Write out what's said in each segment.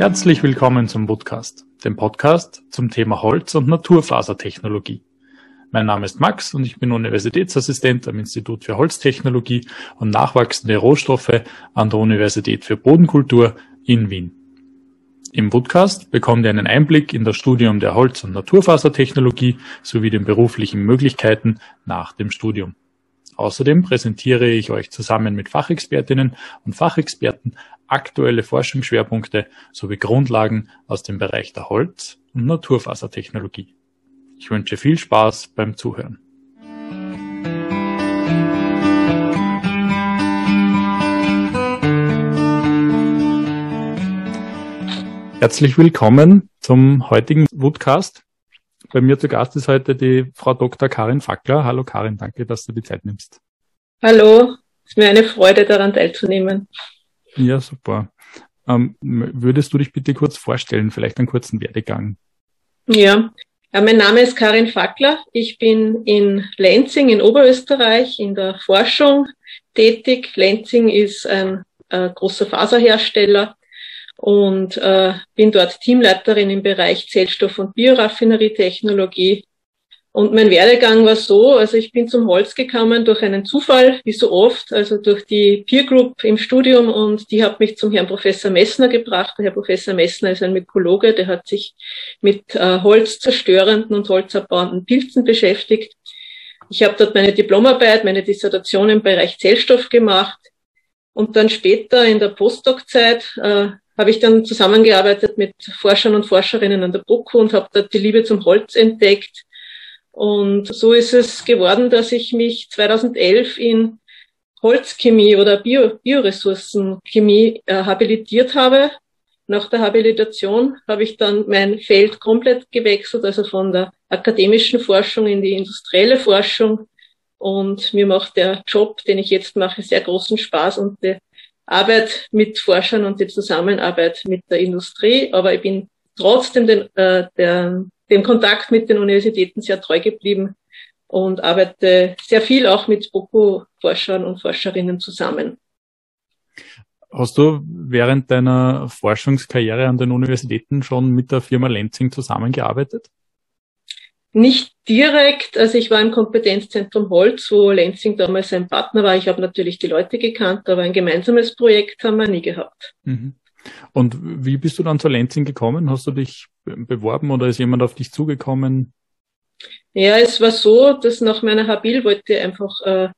Herzlich willkommen zum Podcast, dem Podcast zum Thema Holz- und Naturfasertechnologie. Mein Name ist Max und ich bin Universitätsassistent am Institut für Holztechnologie und nachwachsende Rohstoffe an der Universität für Bodenkultur in Wien. Im Podcast bekommt ihr einen Einblick in das Studium der Holz- und Naturfasertechnologie sowie den beruflichen Möglichkeiten nach dem Studium. Außerdem präsentiere ich euch zusammen mit Fachexpertinnen und Fachexperten aktuelle Forschungsschwerpunkte sowie Grundlagen aus dem Bereich der Holz- und Naturfasertechnologie. Ich wünsche viel Spaß beim Zuhören. Herzlich willkommen zum heutigen Woodcast. Bei mir zu Gast ist heute die Frau Dr. Karin Fackler. Hallo Karin, danke, dass du die Zeit nimmst. Hallo, es ist mir eine Freude daran teilzunehmen. Ja, super. Ähm, würdest du dich bitte kurz vorstellen, vielleicht einen kurzen Werdegang? Ja, ja, mein Name ist Karin Fackler. Ich bin in Lenzing in Oberösterreich in der Forschung tätig. Lenzing ist ein äh, großer Faserhersteller und äh, bin dort Teamleiterin im Bereich Zellstoff- und Bioraffinerietechnologie und mein Werdegang war so, also ich bin zum Holz gekommen durch einen Zufall, wie so oft, also durch die Peer Group im Studium und die hat mich zum Herrn Professor Messner gebracht. Der Herr Professor Messner ist ein Mykologe, der hat sich mit äh, holzzerstörenden und holzabbauenden Pilzen beschäftigt. Ich habe dort meine Diplomarbeit, meine Dissertation im Bereich Zellstoff gemacht und dann später in der Postdoc-Zeit äh, habe ich dann zusammengearbeitet mit Forschern und Forscherinnen an der BOKU und habe dort die Liebe zum Holz entdeckt und so ist es geworden, dass ich mich 2011 in Holzchemie oder Bio, Bioressourcenchemie äh, habilitiert habe. Nach der Habilitation habe ich dann mein Feld komplett gewechselt, also von der akademischen Forschung in die industrielle Forschung. Und mir macht der Job, den ich jetzt mache, sehr großen Spaß und die Arbeit mit Forschern und die Zusammenarbeit mit der Industrie. Aber ich bin trotzdem den, äh, der dem Kontakt mit den Universitäten sehr treu geblieben und arbeite sehr viel auch mit BOKU-Forschern und Forscherinnen zusammen. Hast du während deiner Forschungskarriere an den Universitäten schon mit der Firma Lenzing zusammengearbeitet? Nicht direkt, also ich war im Kompetenzzentrum Holz, wo Lenzing damals ein Partner war. Ich habe natürlich die Leute gekannt, aber ein gemeinsames Projekt haben wir nie gehabt. Mhm. Und wie bist du dann zur Lenzing gekommen? Hast du dich beworben oder ist jemand auf dich zugekommen? Ja, es war so, dass nach meiner Habil wollte ich einfach äh,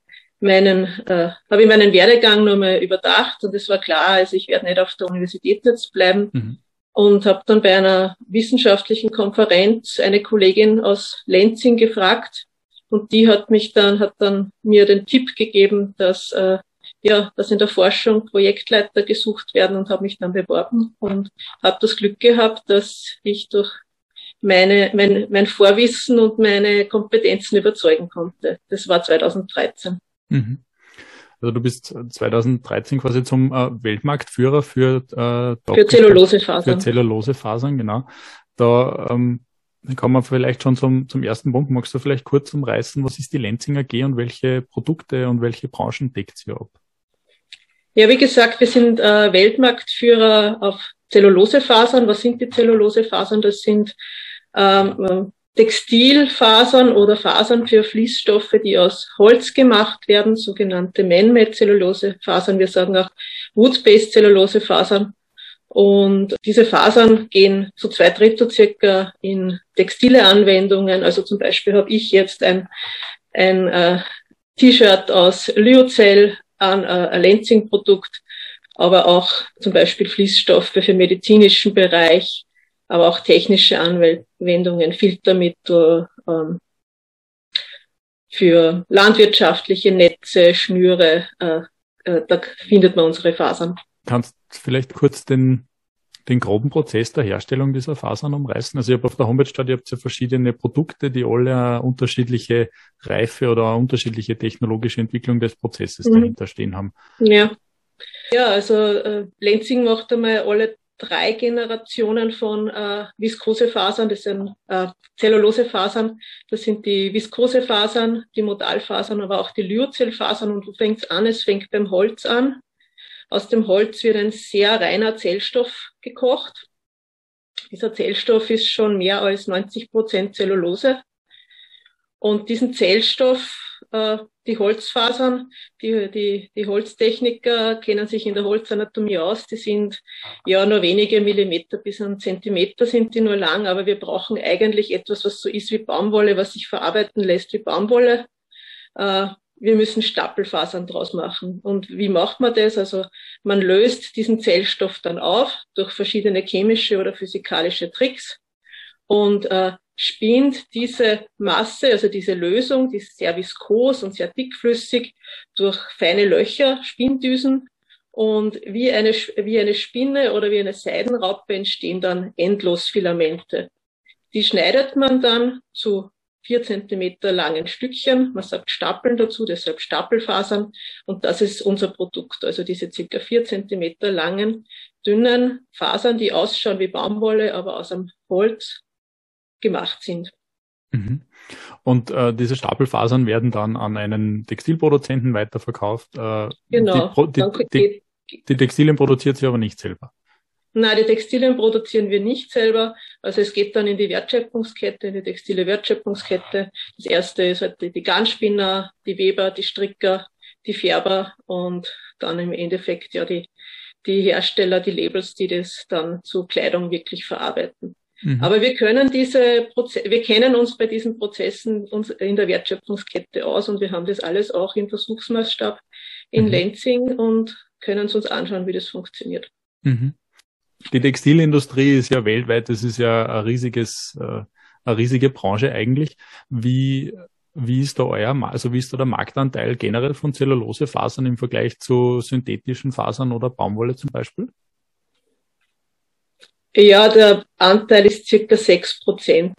meinen, äh, habe ich meinen Werdegang nochmal überdacht und es war klar, also ich werde nicht auf der Universität jetzt bleiben mhm. Und habe dann bei einer wissenschaftlichen Konferenz eine Kollegin aus Lenzing gefragt und die hat mich dann, hat dann mir den Tipp gegeben, dass äh, ja, dass in der Forschung Projektleiter gesucht werden und habe mich dann beworben und habe das Glück gehabt, dass ich durch meine, mein, mein Vorwissen und meine Kompetenzen überzeugen konnte. Das war 2013. Mhm. Also du bist 2013 quasi zum äh, Weltmarktführer für, äh, für Zellulosefasern. Für Zellulosefasern, genau. Da ähm, kommen wir vielleicht schon zum, zum ersten Punkt. Magst du vielleicht kurz umreißen, was ist die Lenzinger AG und welche Produkte und welche Branchen deckt sie ab? Ja, wie gesagt, wir sind äh, Weltmarktführer auf Zellulosefasern. Was sind die Zellulosefasern? Das sind ähm, Textilfasern oder Fasern für Fließstoffe, die aus Holz gemacht werden, sogenannte Man-Made Zellulosefasern. Wir sagen auch Wood-Based Zellulosefasern. Und diese Fasern gehen zu zwei Drittel circa in textile Anwendungen. Also zum Beispiel habe ich jetzt ein, ein äh, T-Shirt aus Lyocell an äh, ein Lenzing-Produkt, aber auch zum Beispiel Fließstoffe für medizinischen Bereich, aber auch technische Anwendungen, Filtermittel ähm, für landwirtschaftliche Netze, Schnüre, äh, äh, da findet man unsere Fasern. Kannst vielleicht kurz den den groben Prozess der Herstellung dieser Fasern umreißen? Also ich habe auf der Homepage geschaut, ihr habt ja verschiedene Produkte, die alle eine unterschiedliche Reife oder eine unterschiedliche technologische Entwicklung des Prozesses mhm. dahinter stehen haben. Ja. Ja, also äh, Lenzing macht einmal alle drei Generationen von äh, Viskosefasern. Das sind äh, Zellulosefasern. Das sind die Viskosefasern, die Modalfasern, aber auch die Lyocellfasern. Und du fängst an, es fängt beim Holz an. Aus dem Holz wird ein sehr reiner Zellstoff gekocht. Dieser Zellstoff ist schon mehr als 90 Prozent Zellulose. Und diesen Zellstoff, äh, die Holzfasern, die, die, die Holztechniker kennen sich in der Holzanatomie aus, die sind ja nur wenige Millimeter bis ein Zentimeter sind die nur lang, aber wir brauchen eigentlich etwas, was so ist wie Baumwolle, was sich verarbeiten lässt wie Baumwolle. Äh, wir müssen Stapelfasern draus machen. Und wie macht man das? Also man löst diesen Zellstoff dann auf durch verschiedene chemische oder physikalische Tricks und äh, spinnt diese Masse, also diese Lösung, die ist sehr viskos und sehr dickflüssig, durch feine Löcher, Spinndüsen. Und wie eine, wie eine Spinne oder wie eine Seidenraupe entstehen dann endlos Filamente. Die schneidet man dann zu vier Zentimeter langen Stückchen. Man sagt Stapeln dazu, deshalb Stapelfasern. Und das ist unser Produkt. Also diese circa vier Zentimeter langen, dünnen Fasern, die ausschauen wie Baumwolle, aber aus einem Holz gemacht sind. Mhm. Und äh, diese Stapelfasern werden dann an einen Textilproduzenten weiterverkauft. Äh, genau. Die, die, die, die Textilien produziert sie aber nicht selber. Nein, die Textilien produzieren wir nicht selber. Also es geht dann in die Wertschöpfungskette, in die textile Wertschöpfungskette. Das erste ist halt die, die Garnspinner, die Weber, die Stricker, die Färber und dann im Endeffekt ja die, die Hersteller, die Labels, die das dann zu Kleidung wirklich verarbeiten. Mhm. Aber wir können diese Proze wir kennen uns bei diesen Prozessen uns in der Wertschöpfungskette aus und wir haben das alles auch im Versuchsmaßstab in mhm. Lenzing und können es uns anschauen, wie das funktioniert. Mhm. Die Textilindustrie ist ja weltweit, das ist ja ein riesiges, äh, eine riesige Branche eigentlich. Wie, wie ist da euer, also wie ist da der Marktanteil generell von Zellulosefasern im Vergleich zu synthetischen Fasern oder Baumwolle zum Beispiel? Ja, der Anteil ist circa sechs Prozent.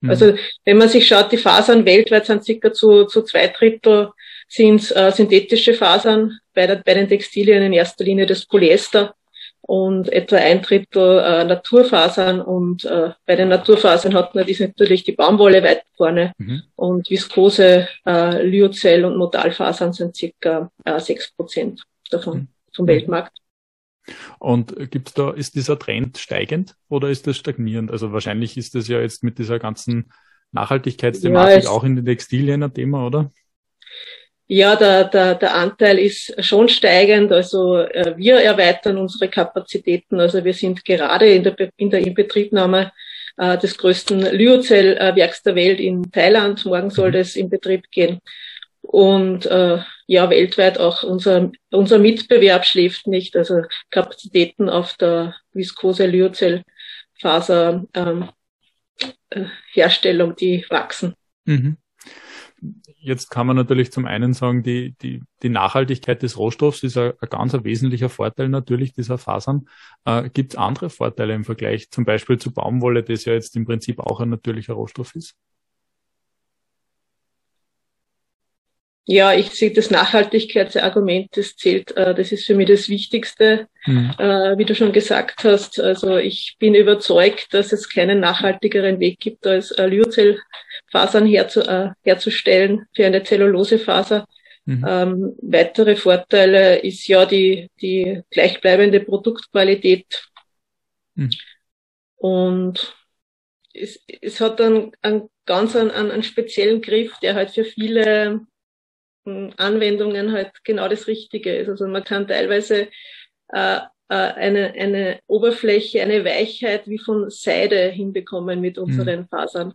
Mhm. Also wenn man sich schaut, die Fasern weltweit sind circa zu, zu zwei Drittel sind äh, synthetische Fasern, bei, der, bei den Textilien in erster Linie das Polyester und etwa ein Drittel äh, Naturfasern und äh, bei den Naturfasern hat man dies natürlich die Baumwolle weit vorne mhm. und Viskose, äh, Lyocell und Modalfasern sind circa äh, sechs Prozent davon mhm. vom Weltmarkt. Und gibt's da, ist dieser Trend steigend oder ist das stagnierend? Also wahrscheinlich ist das ja jetzt mit dieser ganzen Nachhaltigkeitsthematik ja, auch in den Textilien ein Thema, oder? Ja, der, der, der Anteil ist schon steigend. Also äh, wir erweitern unsere Kapazitäten. Also wir sind gerade in der, in der Inbetriebnahme äh, des größten Lyocell-Werks der Welt in Thailand. Morgen soll mhm. das in Betrieb gehen. Und äh, ja, weltweit auch unser, unser Mitbewerb schläft nicht. Also Kapazitäten auf der viskose Lyocell Faser ähm, äh, Herstellung, die wachsen. Mhm. Jetzt kann man natürlich zum einen sagen, die, die, die Nachhaltigkeit des Rohstoffs ist ein, ein ganz ein wesentlicher Vorteil natürlich dieser Fasern. Äh, Gibt es andere Vorteile im Vergleich zum Beispiel zu Baumwolle, das ja jetzt im Prinzip auch ein natürlicher Rohstoff ist? Ja, ich sehe das Nachhaltigkeitsargument, das zählt, äh, das ist für mich das Wichtigste, mhm. wie du schon gesagt hast. Also ich bin überzeugt, dass es keinen nachhaltigeren Weg gibt, als äh, Lyocellfasern herzu, herzustellen für eine Zellulosefaser. Mhm. Ähm, weitere Vorteile ist ja die, die gleichbleibende Produktqualität. Mhm. Und es, es hat dann einen ganz einen, einen speziellen Griff, der halt für viele Anwendungen halt genau das Richtige ist. Also man kann teilweise äh, äh, eine, eine Oberfläche, eine Weichheit wie von Seide hinbekommen mit unseren mhm. Fasern.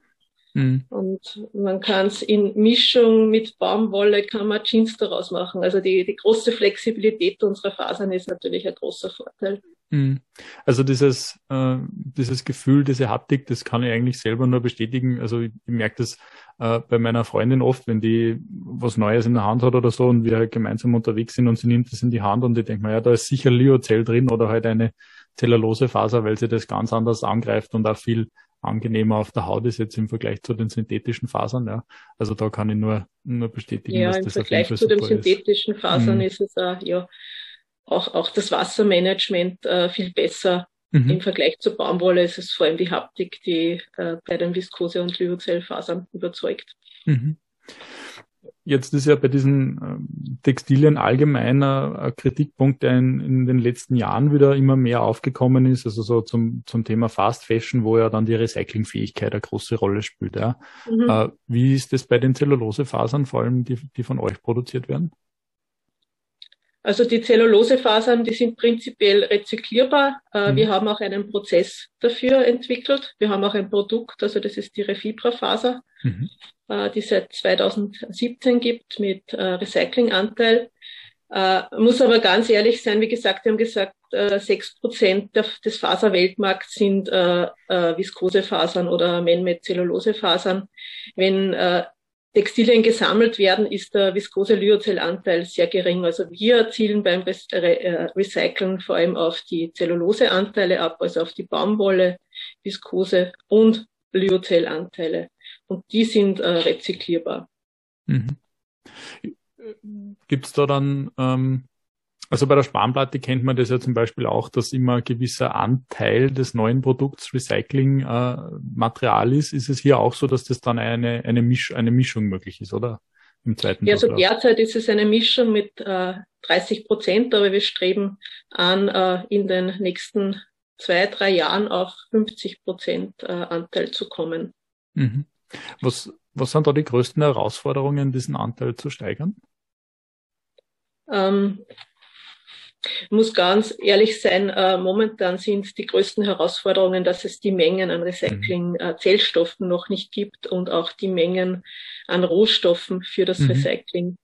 Mhm. Und man kann es in Mischung mit Baumwolle, kann man Jeans daraus machen. Also die, die große Flexibilität unserer Fasern ist natürlich ein großer Vorteil. Mhm. Also dieses, äh, dieses Gefühl, diese Haptik, das kann ich eigentlich selber nur bestätigen. Also ich, ich merke das äh, bei meiner Freundin oft, wenn die was Neues in der Hand hat oder so und wir halt gemeinsam unterwegs sind und sie nimmt das in die Hand und ich denke mir, ja, da ist sicher Lyocell drin oder halt eine zellulose Faser, weil sie das ganz anders angreift und auch viel angenehmer auf der Haut ist jetzt im Vergleich zu den synthetischen Fasern. Ja. Also da kann ich nur, nur bestätigen, ja, dass das auf jeden Fall zu den synthetischen Fasern mhm. ist es auch, ja, auch, auch das Wassermanagement äh, viel besser. Mhm. Im Vergleich zur Baumwolle ist es vor allem die Haptik, die äh, bei den Viskose- und Lyocellfasern überzeugt. Mhm. Jetzt ist ja bei diesen ähm, Textilien allgemeiner ein Kritikpunkt, der in, in, den letzten Jahren wieder immer mehr aufgekommen ist, also so zum, zum Thema Fast Fashion, wo ja dann die Recyclingfähigkeit eine große Rolle spielt. Ja. Mhm. Äh, wie ist das bei den Zellulosefasern, vor allem die, die von euch produziert werden? Also die Zellulosefasern, die sind prinzipiell rezyklierbar. Äh, mhm. Wir haben auch einen Prozess dafür entwickelt. Wir haben auch ein Produkt, also das ist die Refibra-Faser, mhm. äh, die seit 2017 gibt mit äh, Recyclinganteil. Äh, muss aber ganz ehrlich sein, wie gesagt, wir haben gesagt, äh, sechs Prozent des Faserweltmarkts sind äh, Viskosefasern oder Man-Made-Zellulosefasern. Wenn Textilien gesammelt werden, ist der Viskose-Lyocell-Anteil sehr gering. Also wir zielen beim äh, Recyceln vor allem auf die Zellulose-Anteile ab, also auf die Baumwolle, Viskose und Lyocell-Anteile. Und die sind äh, rezyklierbar. Mhm. Gibt es da dann ähm, also bei der Spanplatte kennt man das ja zum Beispiel auch, dass immer ein gewisser Anteil des neuen Produkts Recycling-Material äh, ist. Ist es hier auch so, dass das dann eine, eine, Misch, eine Mischung möglich ist, oder? Im zweiten Ja, also derzeit ist es eine Mischung mit äh, 30 Prozent, aber wir streben an, äh, in den nächsten zwei, drei Jahren auf 50 Prozent äh, Anteil zu kommen. Mhm. Was, was sind da die größten Herausforderungen, diesen Anteil zu steigern? Ähm, muss ganz ehrlich sein, äh, momentan sind die größten Herausforderungen, dass es die Mengen an Recycling-Zellstoffen mhm. äh, noch nicht gibt und auch die Mengen an Rohstoffen für das mhm. Recycling.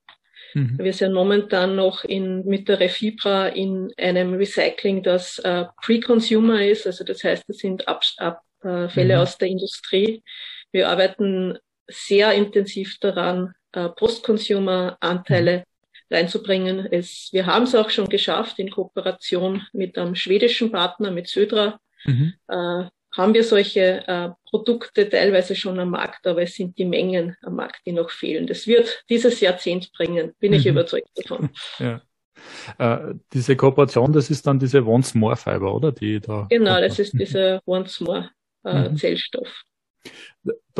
Mhm. Wir sind momentan noch in, mit der Refibra in einem Recycling, das äh, Pre-Consumer ist, also das heißt, es sind Abfälle mhm. aus der Industrie. Wir arbeiten sehr intensiv daran, äh, Post-Consumer-Anteile mhm reinzubringen. Es, wir haben es auch schon geschafft in Kooperation mit einem schwedischen Partner, mit Södra. Mhm. Äh, haben wir solche äh, Produkte teilweise schon am Markt, aber es sind die Mengen am Markt, die noch fehlen. Das wird dieses Jahrzehnt bringen, bin mhm. ich überzeugt davon. Ja. Äh, diese Kooperation, das ist dann diese Once More Fiber, oder? Die da genau, das ist dieser Once More äh, mhm. Zellstoff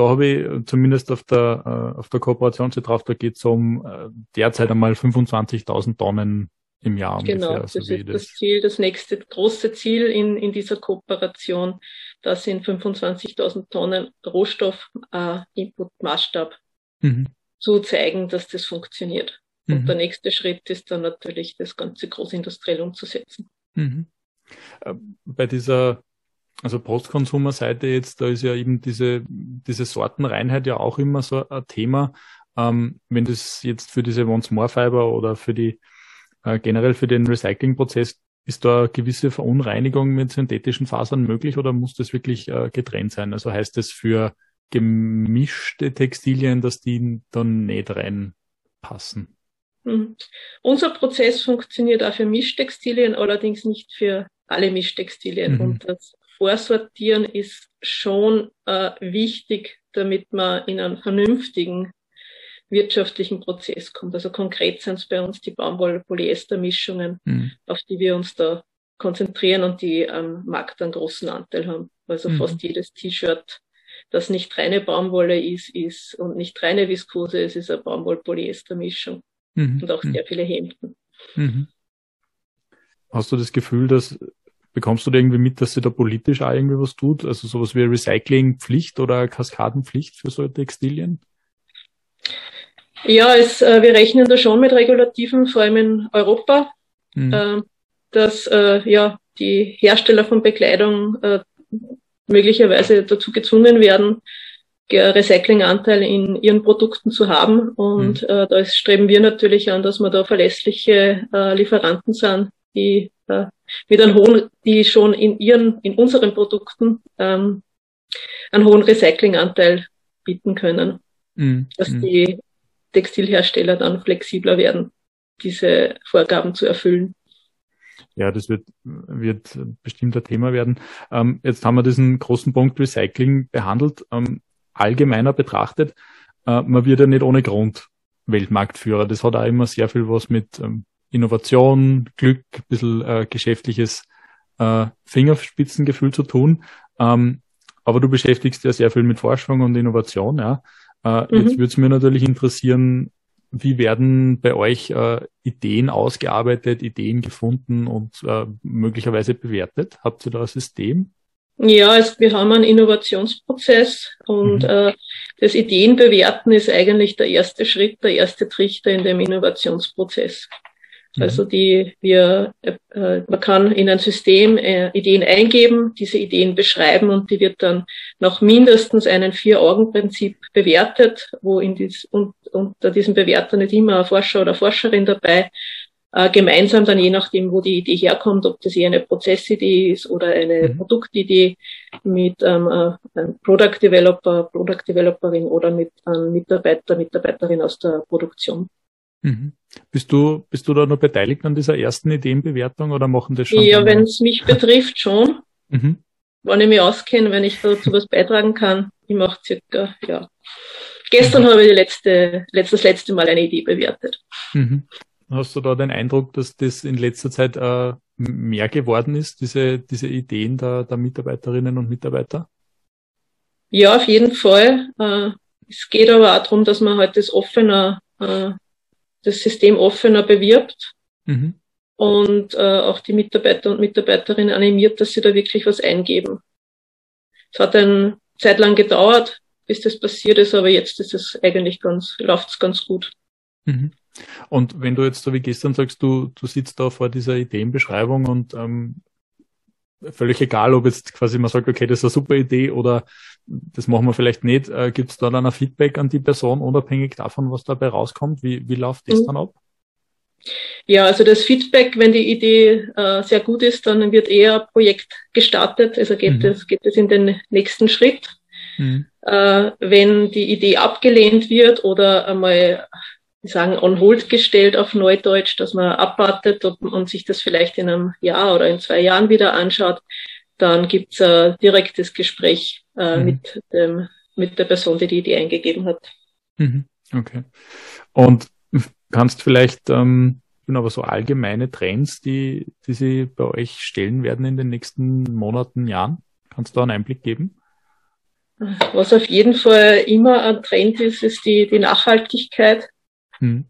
da habe ich zumindest auf der, äh, auf der Kooperationsseite drauf, da geht es um äh, derzeit einmal 25.000 Tonnen im Jahr genau, ungefähr. Genau, das ist das Ziel, das nächste große Ziel in, in dieser Kooperation. Das sind 25.000 Tonnen Rohstoff, äh, mhm. zu zeigen, dass das funktioniert. Mhm. Und der nächste Schritt ist dann natürlich, das Ganze großindustriell umzusetzen. Mhm. Äh, bei dieser also Postkonsumerseite jetzt, da ist ja eben diese, diese Sortenreinheit ja auch immer so ein Thema. Ähm, wenn das jetzt für diese Once More Fiber oder für die, äh, generell für den Recyclingprozess, ist da eine gewisse Verunreinigung mit synthetischen Fasern möglich oder muss das wirklich äh, getrennt sein? Also heißt das für gemischte Textilien, dass die dann nicht reinpassen? Mhm. Unser Prozess funktioniert auch für Mischtextilien, allerdings nicht für alle Mischtextilien. Mhm. Und das Vorsortieren ist schon äh, wichtig, damit man in einen vernünftigen wirtschaftlichen Prozess kommt. Also konkret sind es bei uns die Baumwolle-Polyester-Mischungen, mhm. auf die wir uns da konzentrieren und die am Markt einen großen Anteil haben. Also mhm. fast jedes T-Shirt, das nicht reine Baumwolle ist, ist und nicht reine Viskose ist, ist eine Baumwoll-Polyester-Mischung. Mhm. Und auch sehr viele Hemden. Mhm. Hast du das Gefühl, dass Bekommst du da irgendwie mit, dass sie da politisch auch irgendwie was tut? Also sowas wie Recyclingpflicht oder Kaskadenpflicht für solche Textilien? Ja, es, äh, wir rechnen da schon mit Regulativen, vor allem in Europa, mhm. äh, dass äh, ja die Hersteller von Bekleidung äh, möglicherweise dazu gezwungen werden, Recyclinganteil in ihren Produkten zu haben. Und mhm. äh, da streben wir natürlich an, dass wir da verlässliche äh, Lieferanten sind, die äh, mit einem hohen, die schon in ihren, in unseren Produkten ähm, einen hohen Recyclinganteil bieten können, mm, dass mm. die Textilhersteller dann flexibler werden, diese Vorgaben zu erfüllen. Ja, das wird, wird bestimmt ein Thema werden. Ähm, jetzt haben wir diesen großen Punkt Recycling behandelt. Ähm, allgemeiner betrachtet, äh, man wird ja nicht ohne Grund Weltmarktführer. Das hat auch immer sehr viel was mit ähm, Innovation, Glück, ein bisschen äh, geschäftliches äh, Fingerspitzengefühl zu tun. Ähm, aber du beschäftigst ja sehr viel mit Forschung und Innovation, ja. Äh, mhm. Jetzt würde es mir natürlich interessieren, wie werden bei euch äh, Ideen ausgearbeitet, Ideen gefunden und äh, möglicherweise bewertet? Habt ihr da ein System? Ja, also wir haben einen Innovationsprozess und mhm. äh, das Ideenbewerten ist eigentlich der erste Schritt, der erste Trichter in dem Innovationsprozess. Mhm. Also die wir äh, man kann in ein System äh, Ideen eingeben, diese Ideen beschreiben und die wird dann nach mindestens einem Vier-Augen-Prinzip bewertet, wo in dies, und, unter diesem Bewerter nicht immer ein Forscher oder Forscherin dabei äh, gemeinsam dann je nachdem, wo die Idee herkommt, ob das eher eine Prozessidee ist oder eine mhm. Produktidee mit ähm, äh, einem Product Developer, Product Developerin oder mit einem Mitarbeiter, Mitarbeiterin aus der Produktion. Mhm. Bist du, bist du da noch beteiligt an dieser ersten Ideenbewertung oder machen das schon? Ja, wenn es mich betrifft, schon. Mhm. Wenn ich mich auskenne, wenn ich dazu was beitragen kann. Ich mache circa, ja. Gestern habe ich die letzte, letztes, letzte Mal eine Idee bewertet. Mhm. Hast du da den Eindruck, dass das in letzter Zeit äh, mehr geworden ist, diese, diese Ideen der, der Mitarbeiterinnen und Mitarbeiter? Ja, auf jeden Fall. Äh, es geht aber auch darum, dass man halt das offener, äh, das System offener bewirbt mhm. und äh, auch die Mitarbeiter und Mitarbeiterinnen animiert, dass sie da wirklich was eingeben. Es hat eine Zeit lang gedauert, bis das passiert ist, aber jetzt ist es eigentlich ganz, läuft es ganz gut. Mhm. Und wenn du jetzt so wie gestern sagst, du, du sitzt da vor dieser Ideenbeschreibung und ähm, völlig egal, ob jetzt quasi man sagt, okay, das ist eine super Idee oder das machen wir vielleicht nicht, äh, gibt es da dann ein Feedback an die Person, unabhängig davon, was dabei rauskommt? Wie, wie läuft das mhm. dann ab? Ja, also das Feedback, wenn die Idee äh, sehr gut ist, dann wird eher ein Projekt gestartet, also geht, mhm. es, geht es in den nächsten Schritt. Mhm. Äh, wenn die Idee abgelehnt wird oder einmal sagen, on hold gestellt auf Neudeutsch, dass man abwartet und, und sich das vielleicht in einem Jahr oder in zwei Jahren wieder anschaut. Dann gibt's ein direktes Gespräch äh, mhm. mit, dem, mit der Person, die die Idee eingegeben hat. Mhm. Okay. Und kannst vielleicht, ähm, aber so allgemeine Trends, die, die Sie bei euch stellen werden in den nächsten Monaten, Jahren? Kannst du da einen Einblick geben? Was auf jeden Fall immer ein Trend ist, ist die, die Nachhaltigkeit. Hm.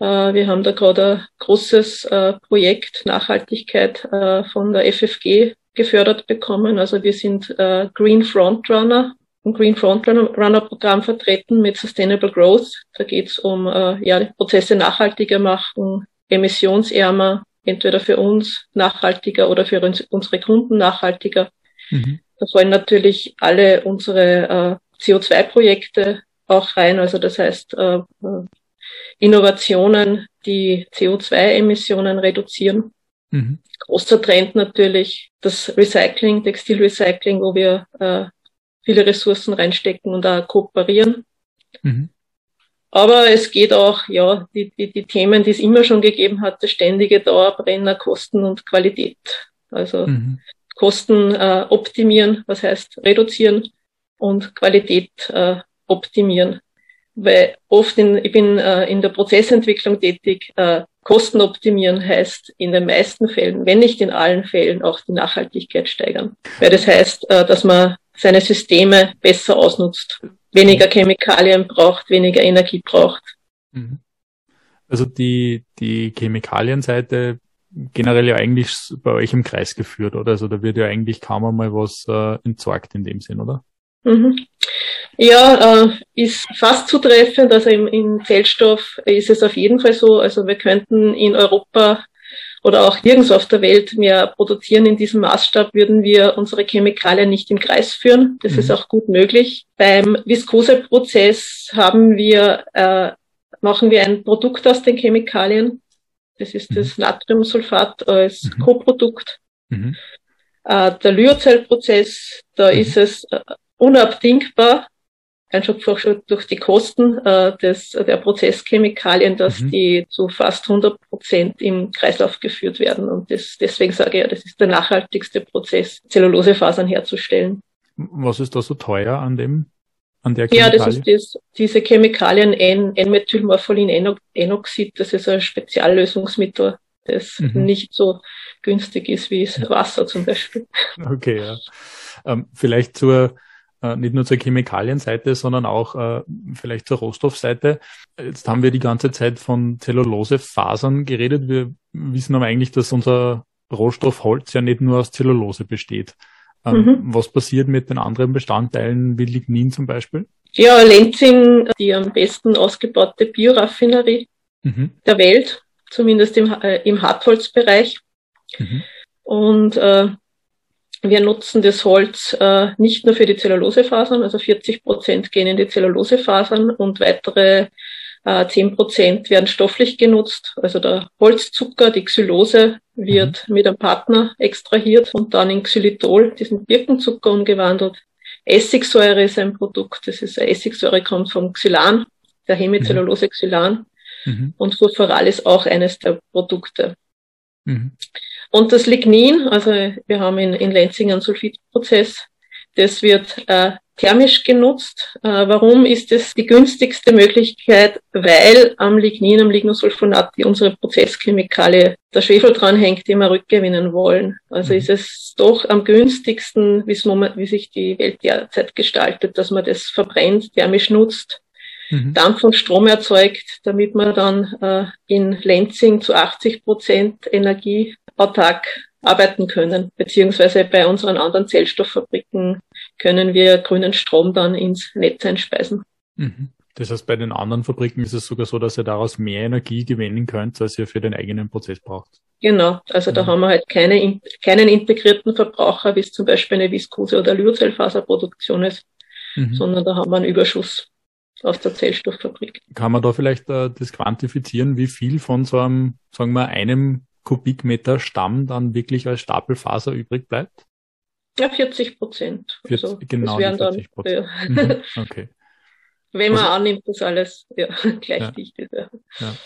Äh, wir haben da gerade ein großes äh, Projekt Nachhaltigkeit äh, von der FFG gefördert bekommen. Also wir sind Green Frontrunner im Green Frontrunner Programm vertreten mit Sustainable Growth. Da geht es um ja, Prozesse nachhaltiger machen, emissionsärmer, entweder für uns nachhaltiger oder für uns, unsere Kunden nachhaltiger. Mhm. Da fallen natürlich alle unsere äh, CO2-Projekte auch rein. Also das heißt, Innovationen, die CO2-Emissionen reduzieren. Mhm. Großer Trend natürlich das Recycling, Textilrecycling, wo wir äh, viele Ressourcen reinstecken und da kooperieren. Mhm. Aber es geht auch, ja, die, die, die Themen, die es immer schon gegeben hat, der ständige Dauerbrenner, Kosten und Qualität. Also mhm. Kosten äh, optimieren, was heißt reduzieren und Qualität äh, optimieren weil oft in, ich bin äh, in der Prozessentwicklung tätig, äh, Kosten optimieren heißt in den meisten Fällen, wenn nicht in allen Fällen, auch die Nachhaltigkeit steigern. Weil das heißt, äh, dass man seine Systeme besser ausnutzt, weniger Chemikalien braucht, weniger Energie braucht. Mhm. Also die, die Chemikalienseite generell ja eigentlich bei euch im Kreis geführt, oder? Also da wird ja eigentlich kaum einmal was äh, entsorgt in dem Sinn, oder? Mhm. Ja, äh, ist fast zutreffend. Also im, im Zellstoff ist es auf jeden Fall so. Also wir könnten in Europa oder auch nirgends auf der Welt mehr produzieren in diesem Maßstab, würden wir unsere Chemikalien nicht im Kreis führen. Das mhm. ist auch gut möglich. Beim Viskoseprozess haben wir, äh, machen wir ein Produkt aus den Chemikalien. Das ist mhm. das Natriumsulfat als mhm. Coprodukt. Mhm. Äh, der Lyocellprozess, da mhm. ist es unabdingbar, einfach schon durch die Kosten äh, des, der Prozesschemikalien, dass mhm. die zu fast 100 Prozent im Kreislauf geführt werden. Und das, deswegen sage ich ja, das ist der nachhaltigste Prozess, Zellulosefasern herzustellen. Was ist da so teuer an dem? An der Chemikalie? Ja, das ist das, diese Chemikalien N-Methylmorpholin-Enoxid. Das ist ein Speziallösungsmittel, das mhm. nicht so günstig ist wie Wasser zum Beispiel. Okay, ja. Ähm, vielleicht zur äh, nicht nur zur Chemikalienseite, sondern auch äh, vielleicht zur Rohstoffseite. Jetzt haben wir die ganze Zeit von Zellulosefasern geredet. Wir wissen aber eigentlich, dass unser Rohstoff Holz ja nicht nur aus Zellulose besteht. Ähm, mhm. Was passiert mit den anderen Bestandteilen wie Lignin zum Beispiel? Ja, Lenzing, die am besten ausgebaute Bioraffinerie mhm. der Welt, zumindest im, äh, im Hartholzbereich. Mhm. Und äh, wir nutzen das Holz äh, nicht nur für die Zellulosefasern, also 40 Prozent gehen in die Zellulosefasern und weitere äh, 10 Prozent werden stofflich genutzt. Also der Holzzucker, die Xylose, wird mhm. mit einem Partner extrahiert und dann in Xylitol, diesen Birkenzucker, umgewandelt. Essigsäure ist ein Produkt, das ist Essigsäure kommt vom Xylan, der Hemicellulose Xylan. Mhm. Und Furfural ist auch eines der Produkte. Mhm. Und das Lignin, also wir haben in, in Lenzing einen Sulfidprozess, das wird äh, thermisch genutzt. Äh, warum ist es die günstigste Möglichkeit? Weil am Lignin, am Lignosulfonat, die unsere Prozesschemikalie der Schwefel dranhängt, die wir rückgewinnen wollen. Also mhm. ist es doch am günstigsten, wie sich die Welt derzeit gestaltet, dass man das verbrennt, thermisch nutzt mhm. Dampf und Strom erzeugt, damit man dann äh, in Lenzing zu 80 Prozent energieautark arbeiten können, beziehungsweise bei unseren anderen Zellstofffabriken können wir grünen Strom dann ins Netz einspeisen. Mhm. Das heißt, bei den anderen Fabriken ist es sogar so, dass ihr daraus mehr Energie gewinnen könnt, als ihr für den eigenen Prozess braucht. Genau, also da mhm. haben wir halt keine, keinen integrierten Verbraucher, wie es zum Beispiel eine Viskose- oder Lyocellfaserproduktion ist, mhm. sondern da haben wir einen Überschuss aus der Zellstofffabrik. Kann man da vielleicht äh, das quantifizieren, wie viel von so einem, sagen wir, einem Kubikmeter Stamm dann wirklich als Stapelfaser übrig bleibt? Ja, 40 Prozent. Also, genau, 40 Prozent. Ja. Mhm, okay. Wenn man also, annimmt, dass alles ja, gleich dicht ist. Ja. ja.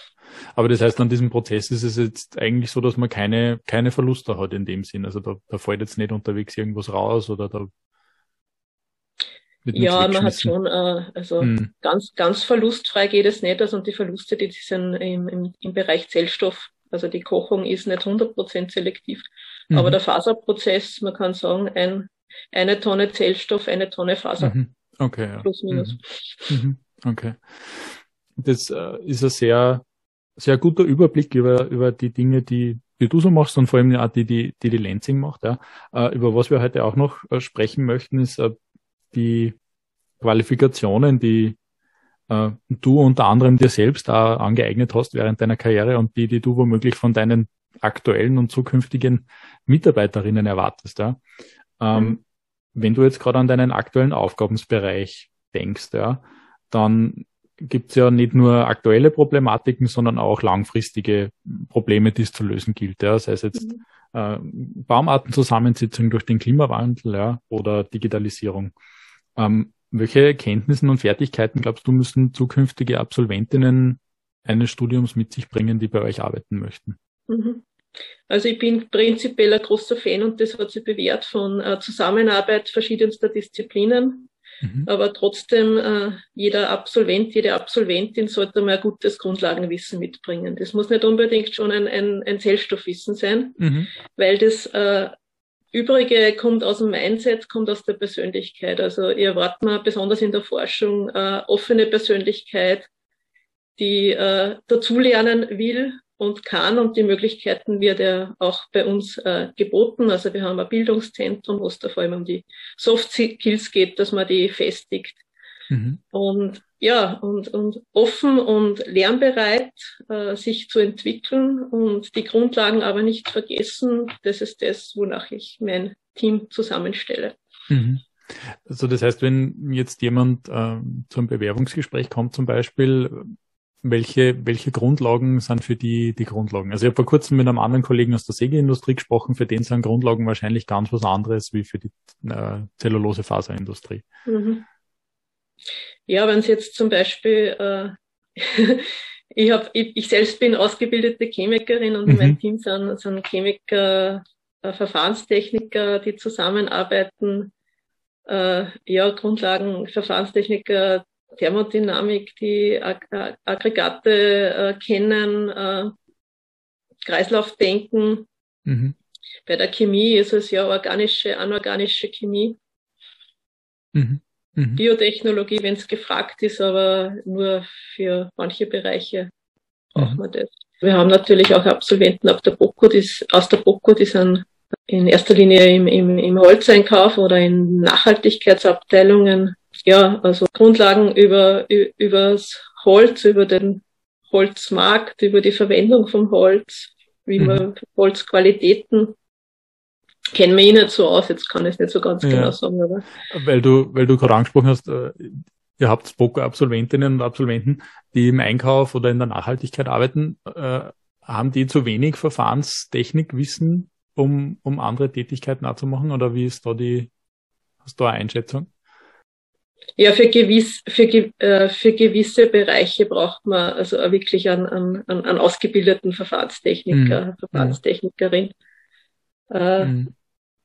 Aber das heißt, an diesem Prozess ist es jetzt eigentlich so, dass man keine, keine Verluste hat in dem Sinn. Also da, da fällt jetzt nicht unterwegs irgendwas raus oder da ja, man hat schon, äh, also hm. ganz, ganz verlustfrei geht es nicht. Also und die Verluste, die sind im, im, im Bereich Zellstoff. Also die Kochung ist nicht 100% selektiv. Mhm. Aber der Faserprozess, man kann sagen, ein, eine Tonne Zellstoff, eine Tonne Faser. Mhm. Okay. Ja. Plus minus. Mhm. mhm. Okay. Das äh, ist ein sehr, sehr guter Überblick über, über die Dinge, die, die du so machst und vor allem auch die, die, die, die Lansing macht. Ja. Äh, über was wir heute auch noch äh, sprechen möchten, ist äh, die Qualifikationen, die äh, du unter anderem dir selbst auch angeeignet hast während deiner Karriere und die, die du womöglich von deinen aktuellen und zukünftigen Mitarbeiterinnen erwartest. Ja? Ähm, mhm. Wenn du jetzt gerade an deinen aktuellen Aufgabensbereich denkst, ja, dann gibt's ja nicht nur aktuelle Problematiken, sondern auch langfristige Probleme, die es zu lösen gilt. Ja, sei es jetzt mhm. äh, Baumartenzusammensetzung durch den Klimawandel ja, oder Digitalisierung. Ähm, welche Kenntnissen und Fertigkeiten glaubst du, müssen zukünftige Absolventinnen eines Studiums mit sich bringen, die bei euch arbeiten möchten? Mhm. Also ich bin prinzipiell ein großer Fan und das hat sich bewährt von äh, Zusammenarbeit verschiedenster Disziplinen. Mhm. Aber trotzdem, äh, jeder Absolvent, jede Absolventin sollte mal ein gutes Grundlagenwissen mitbringen. Das muss nicht unbedingt schon ein, ein, ein Zellstoffwissen sein, mhm. weil das äh, Übrige kommt aus dem Mindset, kommt aus der Persönlichkeit. Also ihr erwartet man besonders in der Forschung äh, offene Persönlichkeit, die äh, dazulernen will und kann und die Möglichkeiten wird ja auch bei uns äh, geboten. Also wir haben ein Bildungszentrum, wo es da vor allem um die Soft Skills geht, dass man die festigt. Mhm. Und ja, und, und offen und lernbereit, äh, sich zu entwickeln und die Grundlagen aber nicht vergessen. Das ist das, wonach ich mein Team zusammenstelle. Mhm. Also das heißt, wenn jetzt jemand äh, zum Bewerbungsgespräch kommt zum Beispiel, welche, welche Grundlagen sind für die die Grundlagen? Also ich habe vor kurzem mit einem anderen Kollegen aus der Sägeindustrie gesprochen, für den sind Grundlagen wahrscheinlich ganz was anderes wie für die äh, Zellulosefaserindustrie. Mhm. Ja, wenn es jetzt zum Beispiel, äh, ich, hab, ich, ich selbst bin ausgebildete Chemikerin und mhm. mein Team sind, sind Chemiker, äh, Verfahrenstechniker, die zusammenarbeiten. Äh, ja, Grundlagen, Verfahrenstechniker, Thermodynamik, die Ag Aggregate äh, kennen, äh, Kreislaufdenken. Mhm. Bei der Chemie ist es ja organische, anorganische Chemie. Mhm. Mhm. Biotechnologie, wenn es gefragt ist, aber nur für manche Bereiche braucht mhm. man das. Wir haben natürlich auch Absolventen auf der BOKU, die, aus der BOKU, die sind in erster Linie im, im, im Holzeinkauf oder in Nachhaltigkeitsabteilungen. Ja, also Grundlagen über, übers Holz, über den Holzmarkt, über die Verwendung vom Holz, wie mhm. man Holzqualitäten kennen wir eh nicht so aus, jetzt kann ich es nicht so ganz ja. genau sagen. Aber. Weil du, weil du gerade angesprochen hast, äh, ihr habt Boko-Absolventinnen und Absolventen, die im Einkauf oder in der Nachhaltigkeit arbeiten, äh, haben die zu wenig Verfahrenstechnikwissen, um, um andere Tätigkeiten auch zu machen? Oder wie ist da die, hast du eine Einschätzung? Ja, für, gewiss, für, äh, für gewisse Bereiche braucht man also wirklich einen, einen, einen ausgebildeten Verfahrenstechniker, mhm. Verfahrenstechnikerin. Äh, mhm.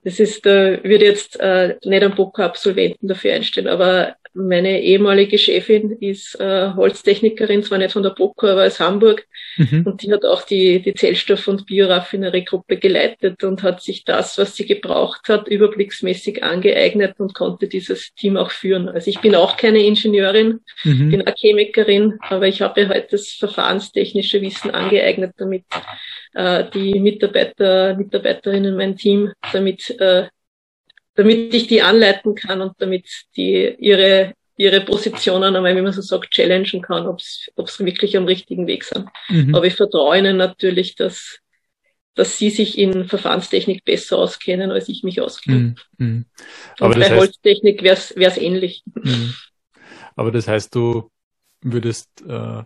Das ist, äh, würde jetzt äh, nicht einen Boca-Absolventen dafür einstellen, aber meine ehemalige Chefin ist äh, Holztechnikerin, zwar nicht von der Boca, aber aus Hamburg. Mhm. Und die hat auch die, die Zellstoff- und Bioraffineriegruppe geleitet und hat sich das, was sie gebraucht hat, überblicksmäßig angeeignet und konnte dieses Team auch führen. Also ich bin auch keine Ingenieurin, mhm. bin eine Chemikerin, aber ich habe halt das verfahrenstechnische Wissen angeeignet, damit äh, die Mitarbeiter, Mitarbeiterinnen, mein Team, damit äh, damit ich die anleiten kann und damit die ihre ihre Positionen einmal, wie man so sagt, challengen kann, ob sie wirklich am richtigen Weg sind. Mhm. Aber ich vertraue ihnen natürlich, dass, dass sie sich in Verfahrenstechnik besser auskennen, als ich mich auskenne. Mhm. mhm. Aber und bei heißt, Holztechnik wäre es ähnlich. Mhm. Aber das heißt, du würdest äh,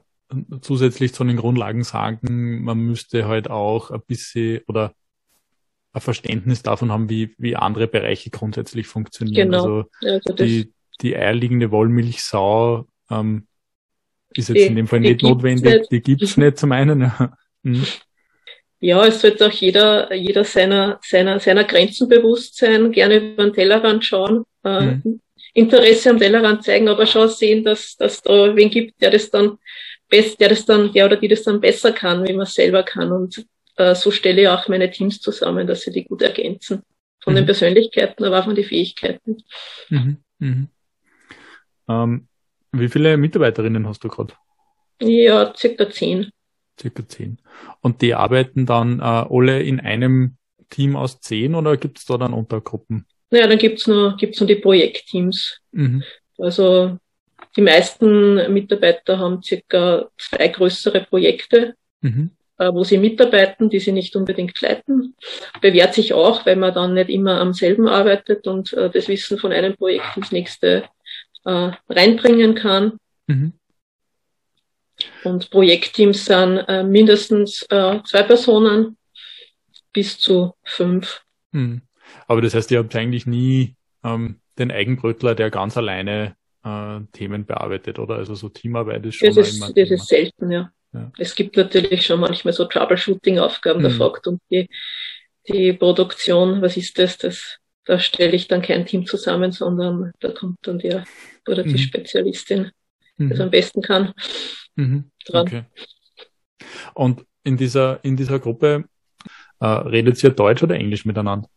zusätzlich zu den Grundlagen sagen, man müsste halt auch ein bisschen oder ein Verständnis davon haben, wie, wie andere Bereiche grundsätzlich funktionieren. Genau. Also, also die, die eierliegende Wollmilchsau ähm, ist jetzt die, in dem Fall nicht notwendig, nicht. die gibt's nicht zum einen. Ja. Mhm. ja, es sollte auch jeder, jeder seiner, seiner, seiner Grenzen bewusst sein, gerne über den Tellerrand schauen, äh, mhm. Interesse am Tellerrand zeigen, aber schon sehen, dass, dass da wen gibt, der das dann best, der das dann, der oder die das dann besser kann, wie man es selber kann. Und äh, so stelle ich auch meine Teams zusammen, dass sie die gut ergänzen. Von mhm. den Persönlichkeiten, aber auch von den Fähigkeiten. Mhm. Mhm. Ähm, wie viele Mitarbeiterinnen hast du gerade? Ja, circa zehn. Circa zehn. Und die arbeiten dann äh, alle in einem Team aus zehn oder gibt es da dann Untergruppen? Naja, dann gibt's nur, gibt's nur die Projektteams. Mhm. Also die meisten Mitarbeiter haben circa zwei größere Projekte. Mhm. Äh, wo sie mitarbeiten, die sie nicht unbedingt leiten. Bewährt sich auch, weil man dann nicht immer am selben arbeitet und äh, das Wissen von einem Projekt ins nächste äh, reinbringen kann. Mhm. Und Projektteams sind äh, mindestens äh, zwei Personen bis zu fünf. Mhm. Aber das heißt, ihr habt eigentlich nie ähm, den Eigenbrötler, der ganz alleine äh, Themen bearbeitet, oder? Also so Teamarbeit ist schon das ist. Das ist selten, ja. Ja. Es gibt natürlich schon manchmal so Troubleshooting-Aufgaben, mhm. da fragt und die, die Produktion, was ist das? das da stelle ich dann kein Team zusammen, sondern da kommt dann der oder die mhm. Spezialistin, die mhm. es am besten kann, mhm. dran. Okay. Und in dieser, in dieser Gruppe äh, redet ihr Deutsch oder Englisch miteinander?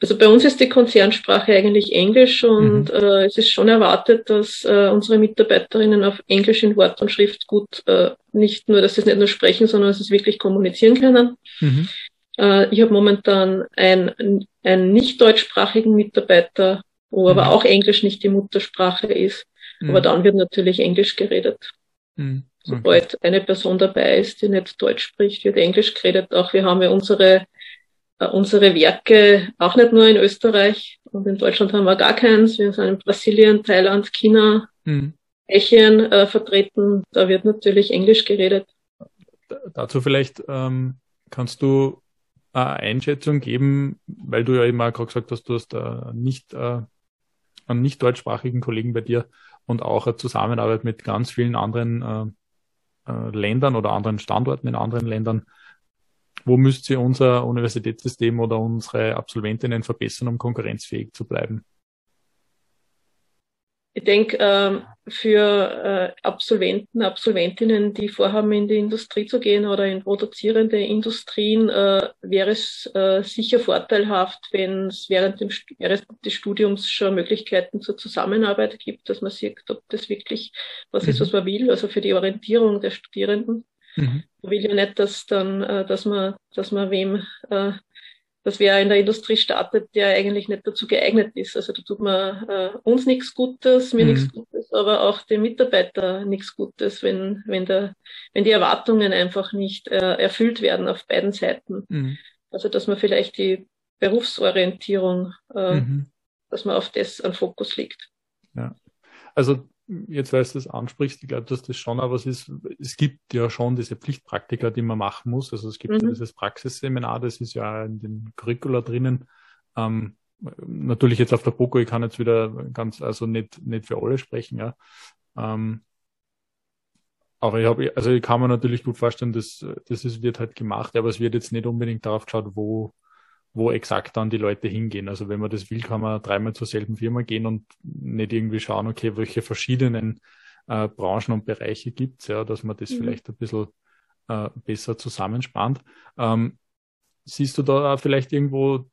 Also bei uns ist die Konzernsprache eigentlich Englisch und mhm. äh, es ist schon erwartet, dass äh, unsere Mitarbeiterinnen auf Englisch in Wort und Schrift gut äh, nicht nur, dass sie es nicht nur sprechen, sondern dass sie es wirklich kommunizieren können. Äh, ich habe momentan einen, einen nicht deutschsprachigen Mitarbeiter, wo mhm. aber auch Englisch nicht die Muttersprache ist. Mhm. Aber dann wird natürlich Englisch geredet. Mhm. Okay. Sobald eine Person dabei ist, die nicht Deutsch spricht, wird Englisch geredet. Auch wir haben ja unsere äh, unsere Werke auch nicht nur in Österreich und in Deutschland haben wir gar keins. Wir sind in Brasilien, Thailand, China, mhm. Tschechien äh, vertreten. Da wird natürlich Englisch geredet. Dazu vielleicht ähm, kannst du eine Einschätzung geben, weil du ja eben auch gerade gesagt hast, du hast äh, nicht äh, einen nicht deutschsprachigen Kollegen bei dir und auch eine Zusammenarbeit mit ganz vielen anderen äh, äh, Ländern oder anderen Standorten in anderen Ländern wo müsste unser Universitätssystem oder unsere Absolventinnen verbessern, um konkurrenzfähig zu bleiben? Ich denke, ähm, für äh, Absolventen, Absolventinnen, die vorhaben, in die Industrie zu gehen oder in produzierende Industrien, äh, wäre es äh, sicher vorteilhaft, wenn es während, dem, während des Studiums schon Möglichkeiten zur Zusammenarbeit gibt, dass man sieht, ob das wirklich was mhm. ist, was man will, also für die Orientierung der Studierenden. Mhm. Ich will ja nicht, dass dann, dass man, dass man wem dass wer in der Industrie startet, der eigentlich nicht dazu geeignet ist. Also da tut man äh, uns nichts Gutes, mir mhm. nichts Gutes, aber auch dem Mitarbeiter nichts Gutes, wenn, wenn, der, wenn die Erwartungen einfach nicht äh, erfüllt werden auf beiden Seiten. Mhm. Also dass man vielleicht die Berufsorientierung, äh, mhm. dass man auf das einen Fokus legt. Ja. Also jetzt, weil du das ansprichst, ich glaube, dass das schon auch was ist. Es gibt ja schon diese Pflichtpraktika, die man machen muss. Also es gibt mhm. ja dieses Praxisseminar, das ist ja in den Curricula drinnen. Ähm, natürlich jetzt auf der Poco, ich kann jetzt wieder ganz, also nicht, nicht für alle sprechen, ja. Ähm, aber ich habe, also ich kann mir natürlich gut vorstellen, dass das ist, wird halt gemacht, aber es wird jetzt nicht unbedingt darauf geschaut, wo wo exakt dann die Leute hingehen. Also wenn man das will, kann man dreimal zur selben Firma gehen und nicht irgendwie schauen, okay, welche verschiedenen äh, Branchen und Bereiche gibt's, ja, dass man das mhm. vielleicht ein bisschen äh, besser zusammenspannt. Ähm, siehst du da vielleicht irgendwo,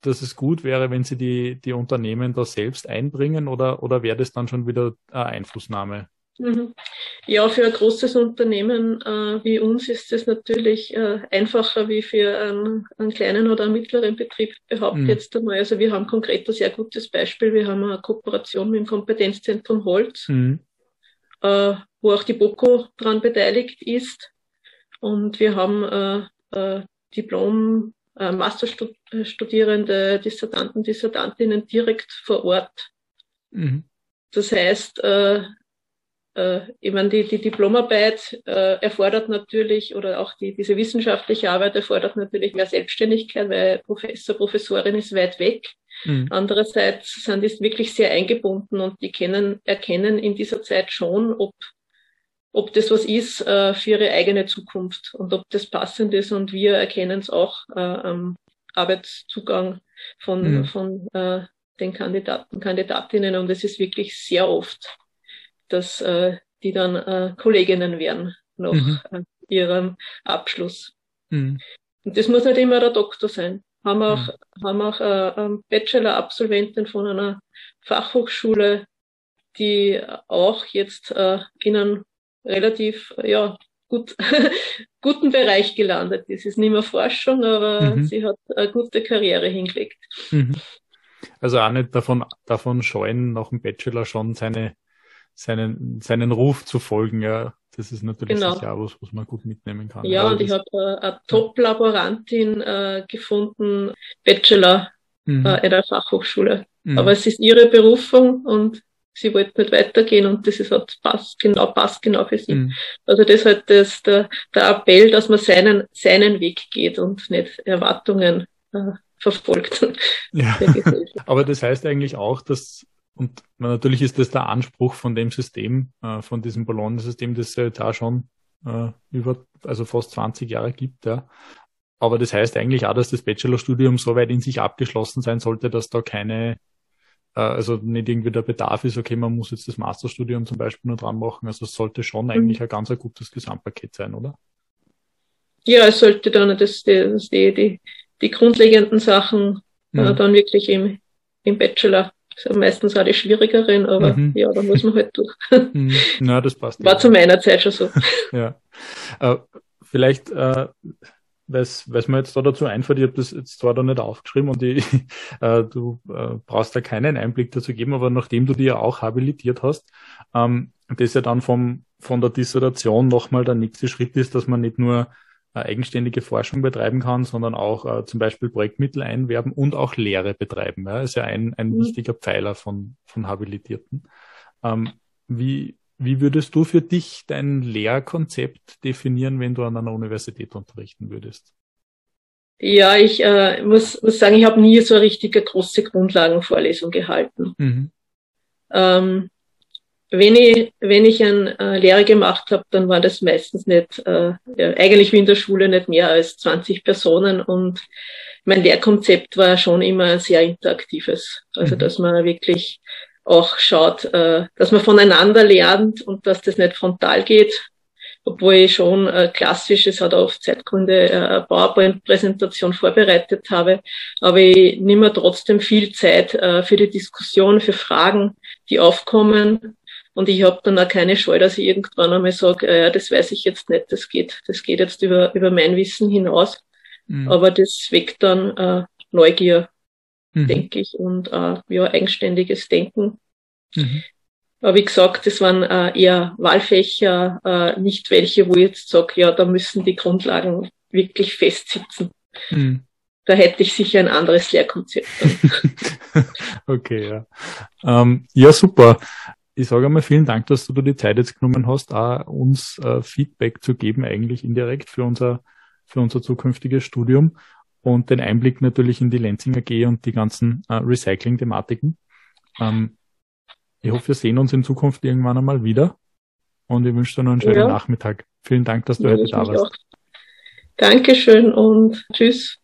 dass es gut wäre, wenn sie die, die Unternehmen da selbst einbringen oder, oder wäre das dann schon wieder äh, Einflussnahme Mhm. Ja, für ein großes Unternehmen äh, wie uns ist es natürlich äh, einfacher wie für einen, einen, kleinen oder einen mittleren Betrieb, behaupte mhm. jetzt einmal. Also wir haben konkret ein sehr gutes Beispiel. Wir haben eine Kooperation mit dem Kompetenzzentrum Holz, mhm. äh, wo auch die BOKO dran beteiligt ist. Und wir haben äh, äh, Diplom, äh, Masterstudierende, Dissertanten, Dissertantinnen direkt vor Ort. Mhm. Das heißt, äh, ich meine, die, die Diplomarbeit äh, erfordert natürlich, oder auch die, diese wissenschaftliche Arbeit erfordert natürlich mehr Selbstständigkeit, weil Professor, Professorin ist weit weg. Mhm. Andererseits sind die wirklich sehr eingebunden und die kennen, erkennen in dieser Zeit schon, ob, ob das was ist äh, für ihre eigene Zukunft und ob das passend ist. Und wir erkennen es auch äh, am Arbeitszugang von, mhm. von äh, den Kandidaten, Kandidatinnen. Und es ist wirklich sehr oft dass äh, die dann äh, Kolleginnen werden nach mhm. äh, ihrem Abschluss. Mhm. Und das muss nicht immer der Doktor sein. Haben auch, mhm. haben auch äh, Bachelor-Absolventen von einer Fachhochschule, die auch jetzt äh, in einem relativ ja, gut, guten Bereich gelandet ist. Es ist nicht mehr Forschung, aber mhm. sie hat eine gute Karriere hingelegt. Mhm. Also auch nicht davon, davon scheuen, nach dem Bachelor schon seine seinen, seinen Ruf zu folgen, ja. Das ist natürlich genau. sicher was, was man gut mitnehmen kann. Ja, und ich habe äh, eine Top-Laborantin äh, gefunden, Bachelor mhm. äh, in der Fachhochschule. Mhm. Aber es ist ihre Berufung und sie wollte nicht weitergehen und das ist halt passt genau, passt genau für sie. Mhm. Also das ist halt das, der, der Appell, dass man seinen, seinen Weg geht und nicht Erwartungen äh, verfolgt. Ja. Aber das heißt eigentlich auch, dass und natürlich ist das der Anspruch von dem System, äh, von diesem Ballonsystem, das es ja jetzt auch schon äh, über, also fast 20 Jahre gibt, ja. Aber das heißt eigentlich auch, dass das Bachelorstudium so weit in sich abgeschlossen sein sollte, dass da keine, äh, also nicht irgendwie der Bedarf ist, okay, man muss jetzt das Masterstudium zum Beispiel nur dran machen. Also es sollte schon mhm. eigentlich ein ganz ein gutes Gesamtpaket sein, oder? Ja, es sollte dann das, das die, die, die grundlegenden Sachen äh, mhm. dann wirklich im, im Bachelor ist ja meistens auch die schwierigeren, aber mhm. ja, da muss man halt durch. Mhm. Ja, das passt. War ja. zu meiner Zeit schon so. ja. Äh, vielleicht, äh, weil es mir jetzt da dazu einfällt, ich habe das jetzt zwar da nicht aufgeschrieben und ich, äh, du äh, brauchst da keinen Einblick dazu geben, aber nachdem du die ja auch habilitiert hast, ähm, das ja dann vom, von der Dissertation nochmal der nächste Schritt ist, dass man nicht nur eigenständige Forschung betreiben kann, sondern auch äh, zum Beispiel Projektmittel einwerben und auch Lehre betreiben. Ja, ist ja ein, ein mhm. wichtiger Pfeiler von, von Habilitierten. Ähm, wie, wie würdest du für dich dein Lehrkonzept definieren, wenn du an einer Universität unterrichten würdest? Ja, ich äh, muss, muss sagen, ich habe nie so eine richtige große Grundlagenvorlesung gehalten. Mhm. Ähm, wenn ich, wenn ich eine äh, Lehre gemacht habe, dann war das meistens nicht, äh, ja, eigentlich wie in der Schule nicht mehr als 20 Personen und mein Lehrkonzept war schon immer sehr interaktives. Also, mhm. dass man wirklich auch schaut, äh, dass man voneinander lernt und dass das nicht frontal geht. Obwohl ich schon äh, klassisch, es hat auf Zeitgründe äh, PowerPoint-Präsentation vorbereitet habe, aber ich nehme trotzdem viel Zeit äh, für die Diskussion, für Fragen, die aufkommen. Und ich habe dann auch keine Scheu, dass ich irgendwann einmal sage, äh, ja, das weiß ich jetzt nicht, das geht, das geht jetzt über, über mein Wissen hinaus. Mhm. Aber das weckt dann äh, Neugier mhm. denke ich, und äh, ja, eigenständiges Denken. Mhm. Aber wie gesagt, das waren äh, eher Wahlfächer, äh, nicht welche, wo ich jetzt sage, ja, da müssen die Grundlagen wirklich festsitzen. Mhm. Da hätte ich sicher ein anderes Lehrkonzept. okay, ja. Ähm, ja, super. Ich sage einmal vielen Dank, dass du dir die Zeit jetzt genommen hast, auch uns äh, Feedback zu geben, eigentlich indirekt für unser, für unser zukünftiges Studium und den Einblick natürlich in die Lenzinger G und die ganzen äh, Recycling-Thematiken. Ähm, ich hoffe, wir sehen uns in Zukunft irgendwann einmal wieder und ich wünsche dir noch einen schönen ja. Nachmittag. Vielen Dank, dass du ja, heute da warst. Auch. Dankeschön und tschüss.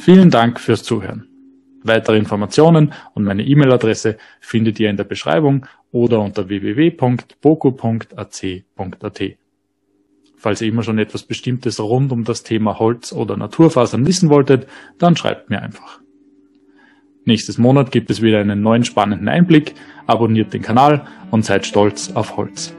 Vielen Dank fürs Zuhören. Weitere Informationen und meine E-Mail-Adresse findet ihr in der Beschreibung oder unter www.boku.ac.at. Falls ihr immer schon etwas Bestimmtes rund um das Thema Holz oder Naturfasern wissen wolltet, dann schreibt mir einfach. Nächstes Monat gibt es wieder einen neuen spannenden Einblick, abonniert den Kanal und seid stolz auf Holz.